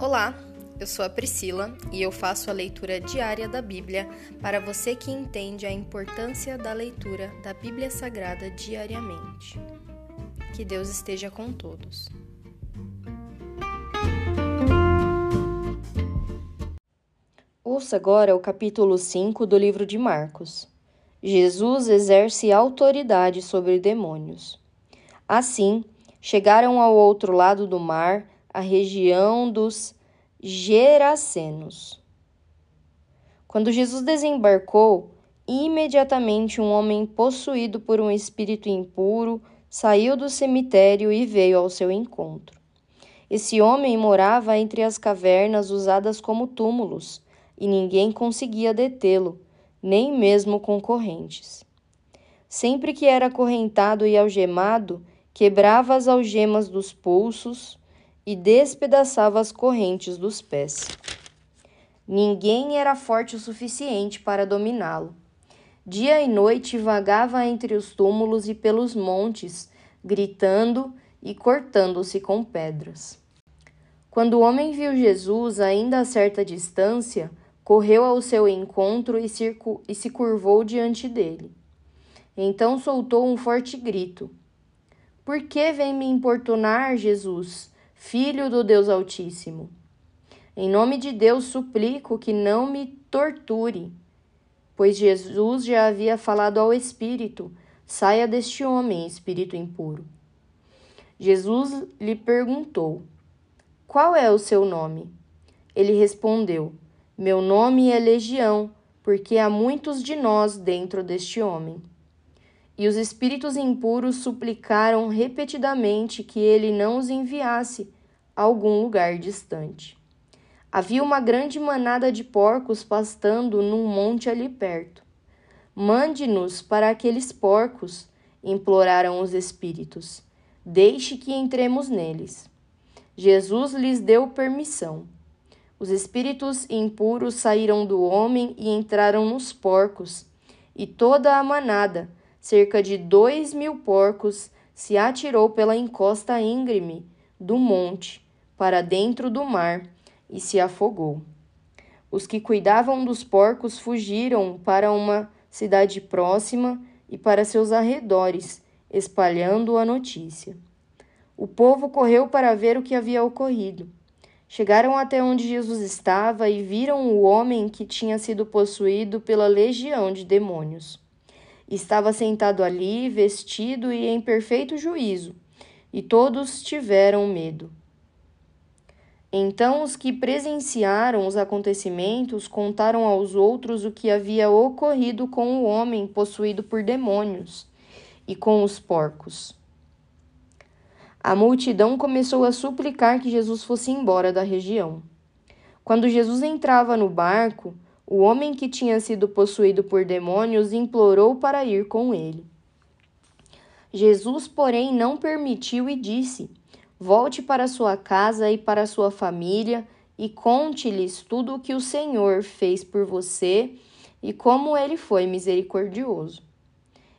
Olá, eu sou a Priscila e eu faço a leitura diária da Bíblia para você que entende a importância da leitura da Bíblia Sagrada diariamente. Que Deus esteja com todos. Ouça agora o capítulo 5 do livro de Marcos. Jesus exerce autoridade sobre demônios. Assim, chegaram ao outro lado do mar, a região dos Gerasenos. Quando Jesus desembarcou, imediatamente um homem possuído por um espírito impuro saiu do cemitério e veio ao seu encontro. Esse homem morava entre as cavernas usadas como túmulos, e ninguém conseguia detê-lo, nem mesmo concorrentes. Sempre que era acorrentado e algemado, quebrava as algemas dos pulsos e despedaçava as correntes dos pés. Ninguém era forte o suficiente para dominá-lo. Dia e noite vagava entre os túmulos e pelos montes, gritando e cortando-se com pedras. Quando o homem viu Jesus ainda a certa distância, correu ao seu encontro e, e se curvou diante dele. Então soltou um forte grito: Por que vem me importunar, Jesus? Filho do Deus Altíssimo. Em nome de Deus suplico que não me torture, pois Jesus já havia falado ao espírito: saia deste homem, espírito impuro. Jesus lhe perguntou: Qual é o seu nome? Ele respondeu: Meu nome é Legião, porque há muitos de nós dentro deste homem. E os espíritos impuros suplicaram repetidamente que ele não os enviasse a algum lugar distante. Havia uma grande manada de porcos pastando num monte ali perto. Mande-nos para aqueles porcos, imploraram os espíritos. Deixe que entremos neles. Jesus lhes deu permissão. Os espíritos impuros saíram do homem e entraram nos porcos, e toda a manada cerca de dois mil porcos, se atirou pela encosta íngreme do monte para dentro do mar e se afogou. Os que cuidavam dos porcos fugiram para uma cidade próxima e para seus arredores, espalhando a notícia. O povo correu para ver o que havia ocorrido. Chegaram até onde Jesus estava e viram o homem que tinha sido possuído pela legião de demônios. Estava sentado ali, vestido e em perfeito juízo, e todos tiveram medo. Então os que presenciaram os acontecimentos contaram aos outros o que havia ocorrido com o homem possuído por demônios e com os porcos. A multidão começou a suplicar que Jesus fosse embora da região. Quando Jesus entrava no barco, o homem que tinha sido possuído por demônios implorou para ir com ele. Jesus, porém, não permitiu e disse: Volte para sua casa e para sua família e conte-lhes tudo o que o Senhor fez por você e como ele foi misericordioso.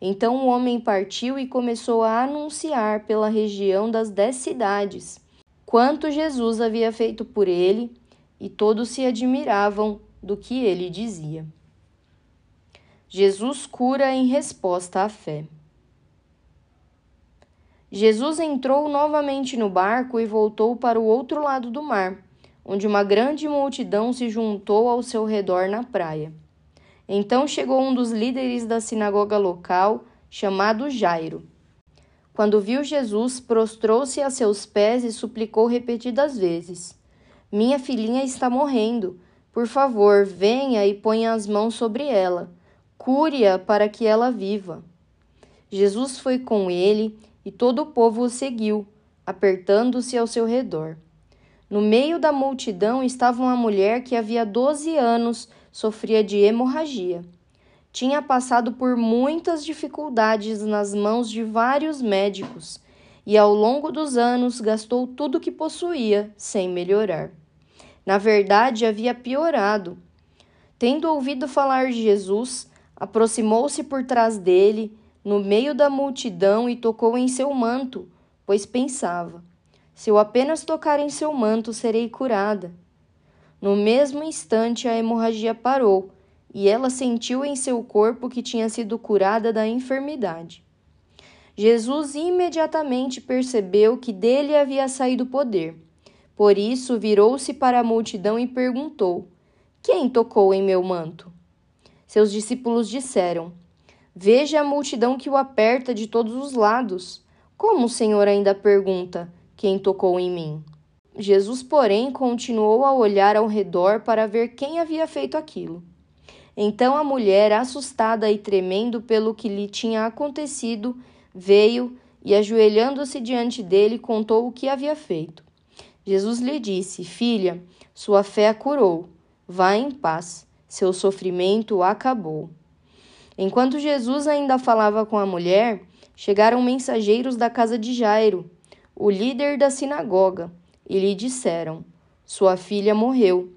Então o homem partiu e começou a anunciar pela região das dez cidades quanto Jesus havia feito por ele, e todos se admiravam do que ele dizia. Jesus cura em resposta à fé. Jesus entrou novamente no barco e voltou para o outro lado do mar, onde uma grande multidão se juntou ao seu redor na praia. Então chegou um dos líderes da sinagoga local, chamado Jairo. Quando viu Jesus, prostrou-se a seus pés e suplicou repetidas vezes: Minha filhinha está morrendo. Por favor, venha e ponha as mãos sobre ela. Cure-a para que ela viva. Jesus foi com ele e todo o povo o seguiu, apertando-se ao seu redor. No meio da multidão estava uma mulher que havia doze anos sofria de hemorragia. Tinha passado por muitas dificuldades nas mãos de vários médicos e, ao longo dos anos, gastou tudo o que possuía sem melhorar na verdade havia piorado. Tendo ouvido falar de Jesus, aproximou-se por trás dele, no meio da multidão, e tocou em seu manto, pois pensava: Se eu apenas tocar em seu manto, serei curada. No mesmo instante, a hemorragia parou e ela sentiu em seu corpo que tinha sido curada da enfermidade. Jesus imediatamente percebeu que dele havia saído poder. Por isso, virou-se para a multidão e perguntou: Quem tocou em meu manto? Seus discípulos disseram: Veja a multidão que o aperta de todos os lados. Como o Senhor ainda pergunta: Quem tocou em mim? Jesus, porém, continuou a olhar ao redor para ver quem havia feito aquilo. Então a mulher, assustada e tremendo pelo que lhe tinha acontecido, veio e, ajoelhando-se diante dele, contou o que havia feito. Jesus lhe disse: Filha, sua fé a curou. Vá em paz, seu sofrimento acabou. Enquanto Jesus ainda falava com a mulher, chegaram mensageiros da casa de Jairo, o líder da sinagoga, e lhe disseram: Sua filha morreu.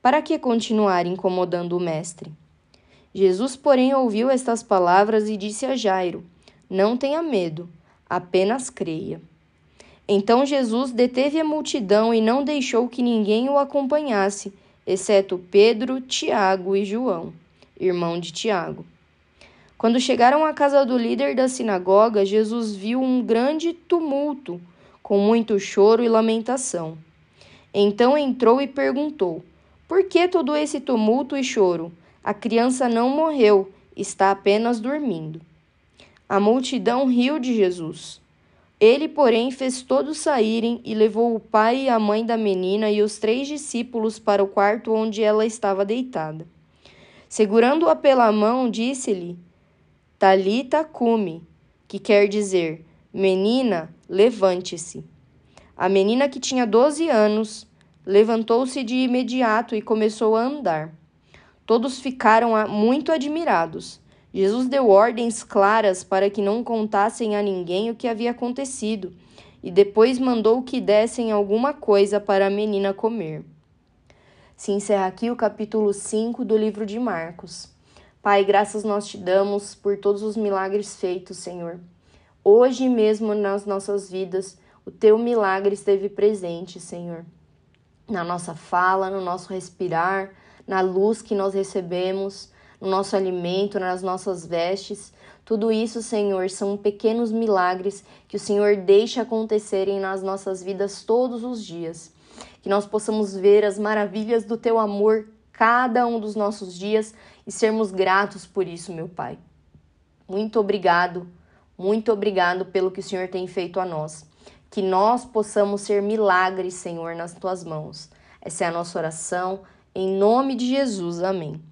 Para que continuar incomodando o mestre? Jesus, porém, ouviu estas palavras e disse a Jairo: não tenha medo, apenas creia. Então Jesus deteve a multidão e não deixou que ninguém o acompanhasse, exceto Pedro, Tiago e João, irmão de Tiago. Quando chegaram à casa do líder da sinagoga, Jesus viu um grande tumulto, com muito choro e lamentação. Então entrou e perguntou: Por que todo esse tumulto e choro? A criança não morreu, está apenas dormindo. A multidão riu de Jesus. Ele, porém, fez todos saírem e levou o pai e a mãe da menina e os três discípulos para o quarto onde ela estava deitada. Segurando-a pela mão, disse-lhe: Talita cume, que quer dizer: Menina, levante-se. A menina, que tinha doze anos, levantou-se de imediato e começou a andar. Todos ficaram muito admirados. Jesus deu ordens claras para que não contassem a ninguém o que havia acontecido e depois mandou que dessem alguma coisa para a menina comer. Se encerra aqui o capítulo 5 do livro de Marcos. Pai, graças nós te damos por todos os milagres feitos, Senhor. Hoje mesmo nas nossas vidas, o teu milagre esteve presente, Senhor. Na nossa fala, no nosso respirar, na luz que nós recebemos no nosso alimento, nas nossas vestes. Tudo isso, Senhor, são pequenos milagres que o Senhor deixa acontecerem nas nossas vidas todos os dias. Que nós possamos ver as maravilhas do teu amor cada um dos nossos dias e sermos gratos por isso, meu Pai. Muito obrigado, muito obrigado pelo que o Senhor tem feito a nós. Que nós possamos ser milagres, Senhor, nas tuas mãos. Essa é a nossa oração. Em nome de Jesus. Amém.